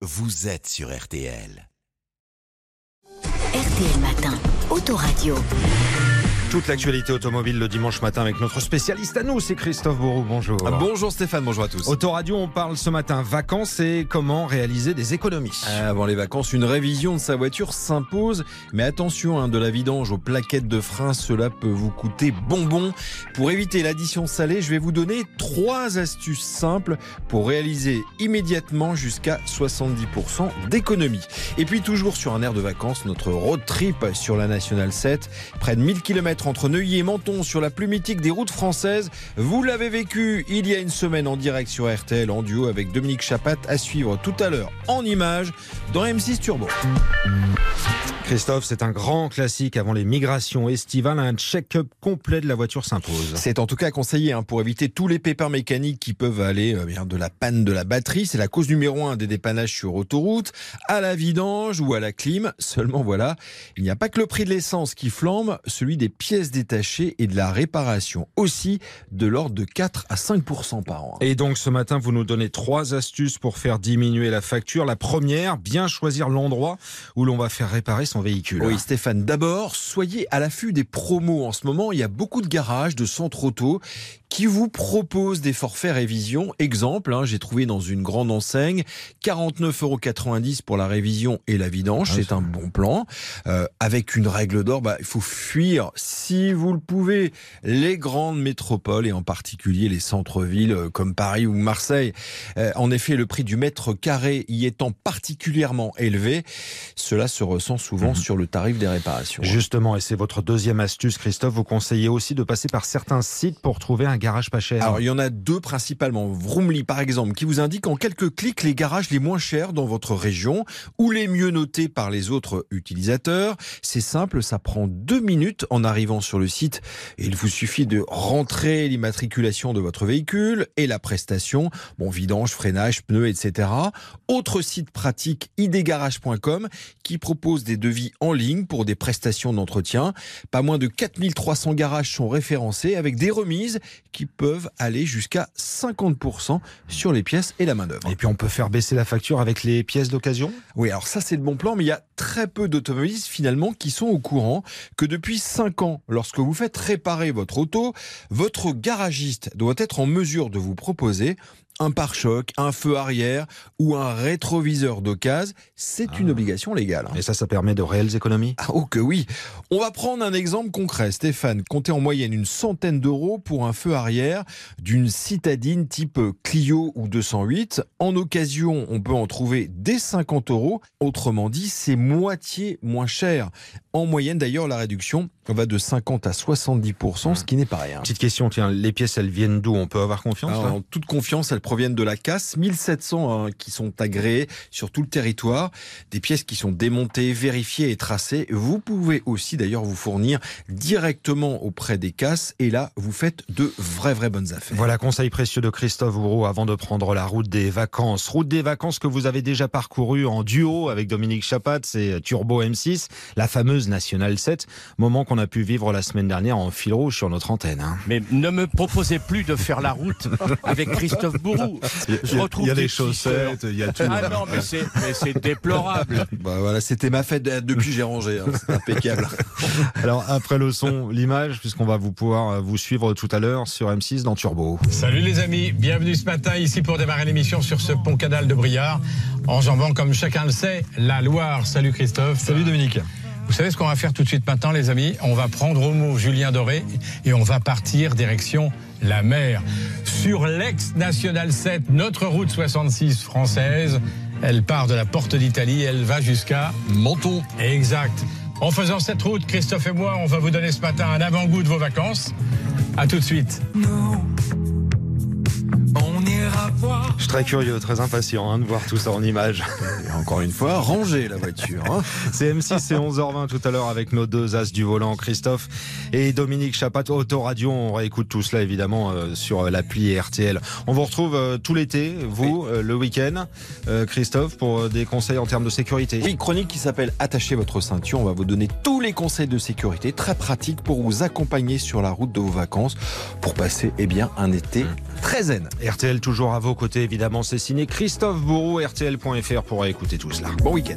vous êtes sur RTL. RTL Matin, Autoradio. Toute l'actualité automobile le dimanche matin avec notre spécialiste à nous, c'est Christophe Bourou. Bonjour. Ah, bonjour Stéphane, bonjour à tous. Autoradio, on parle ce matin vacances et comment réaliser des économies. Avant les vacances, une révision de sa voiture s'impose. Mais attention, hein, de la vidange aux plaquettes de frein, cela peut vous coûter bonbon. Pour éviter l'addition salée, je vais vous donner trois astuces simples pour réaliser immédiatement jusqu'à 70% d'économie. Et puis toujours sur un air de vacances, notre road trip sur la Nationale 7, près de 1000 km entre Neuilly et Menton sur la plus mythique des routes françaises. Vous l'avez vécu il y a une semaine en direct sur RTL en duo avec Dominique Chapat à suivre tout à l'heure en images dans M6 Turbo. Christophe, c'est un grand classique avant les migrations estivales. Un check-up complet de la voiture s'impose. C'est en tout cas conseillé hein, pour éviter tous les pépins mécaniques qui peuvent aller euh, de la panne de la batterie. C'est la cause numéro un des dépannages sur autoroute, à la vidange ou à la clim. Seulement voilà, il n'y a pas que le prix de l'essence qui flambe, celui des pièces détachées et de la réparation aussi de l'ordre de 4 à 5% par an. Et donc ce matin, vous nous donnez trois astuces pour faire diminuer la facture. La première, bien choisir l'endroit où l'on va faire réparer son véhicule. Oui, Stéphane, d'abord, soyez à l'affût des promos. En ce moment, il y a beaucoup de garages, de centres auto qui vous proposent des forfaits révision. Exemple, hein, j'ai trouvé dans une grande enseigne 49,90 euros pour la révision et la vidange. Ah, c'est un bon plan. Euh, avec une règle d'or, bah, il faut fuir, si vous le pouvez, les grandes métropoles et en particulier les centres-villes euh, comme Paris ou Marseille. Euh, en effet, le prix du mètre carré y étant particulièrement élevé, cela se ressent souvent sur le tarif des réparations. Justement, et c'est votre deuxième astuce, Christophe, vous conseillez aussi de passer par certains sites pour trouver un garage pas cher. Alors, il y en a deux principalement. Vroomly, par exemple, qui vous indique en quelques clics les garages les moins chers dans votre région ou les mieux notés par les autres utilisateurs. C'est simple, ça prend deux minutes en arrivant sur le site. Il vous suffit de rentrer l'immatriculation de votre véhicule et la prestation. Bon, vidange, freinage, pneus, etc. Autre site pratique, idgarage.com, qui propose des devis en ligne pour des prestations d'entretien. Pas moins de 4300 garages sont référencés avec des remises qui peuvent aller jusqu'à 50% sur les pièces et la main-d'œuvre. Et puis on peut faire baisser la facture avec les pièces d'occasion? Oui, alors ça c'est le bon plan, mais il y a très peu d'automobilistes finalement qui sont au courant que depuis 5 ans, lorsque vous faites réparer votre auto, votre garagiste doit être en mesure de vous proposer un pare-choc, un feu arrière ou un rétroviseur d'occasion, c'est une ah. obligation légale. Et ça, ça permet de réelles économies? Ah, Oh que oui On va prendre un exemple concret. Stéphane, comptez en moyenne une centaine d'euros pour un feu arrière d'une citadine type Clio ou 208. En occasion, on peut en trouver dès 50 euros. Autrement dit, c'est moitié moins cher. En moyenne, d'ailleurs, la réduction va de 50 à 70%, ce qui n'est pas rien. Petite question, tiens, les pièces, elles viennent d'où? On peut avoir confiance En toute confiance, elles proviennent de la casse. 1700 hein, qui sont agréées sur tout le territoire. Des pièces qui sont démontées, vérifiées et tracées. Vous pouvez aussi d'ailleurs vous fournir directement auprès des casses. Et là, vous faites de vraies, vraies bonnes affaires. Voilà, conseil précieux de Christophe Bourreau avant de prendre la route des vacances. Route des vacances que vous avez déjà parcourue en duo avec Dominique Chapat, c'est Turbo M6, la fameuse Nationale 7. Moment qu'on a pu vivre la semaine dernière en fil rouge sur notre antenne. Hein. Mais ne me proposez plus de faire la route avec Christophe Bourou. il y a des chaussettes, il y a tout. Ah non, mais c'est déplorable. Bah voilà, c'était ma fête depuis j'ai rangé. Hein. C'est impeccable. Alors après le son, l'image, puisqu'on va vous pouvoir euh, vous suivre tout à l'heure sur M6 dans Turbo. Salut les amis, bienvenue ce matin ici pour démarrer l'émission sur ce pont canal de Briard, enjambant comme chacun le sait la Loire. Salut Christophe. Salut Dominique. Vous savez ce qu'on va faire tout de suite maintenant, les amis? On va prendre au mot Julien Doré et on va partir direction la mer. Sur l'ex-National 7, notre route 66 française, elle part de la porte d'Italie, elle va jusqu'à Menton. Exact. En faisant cette route, Christophe et moi, on va vous donner ce matin un avant-goût de vos vacances. A tout de suite. Je suis très curieux, très impatient hein, de voir tout ça en image. Et encore une fois, ranger la voiture. Hein. C'est M6, c'est 11h20 tout à l'heure avec nos deux as du volant, Christophe et Dominique Chapat. Autoradio, on réécoute tout cela évidemment euh, sur l'appli RTL. On vous retrouve euh, tout l'été, vous, euh, le week-end, Christophe, pour des conseils en termes de sécurité. Oui, chronique qui s'appelle Attachez votre ceinture. On va vous donner tous les conseils de sécurité très pratiques pour vous accompagner sur la route de vos vacances pour passer eh bien, un été Très zen. RTL toujours à vos côtés, évidemment. C'est signé Christophe Bourreau, RTL.fr pour écouter tout cela. Bon week-end.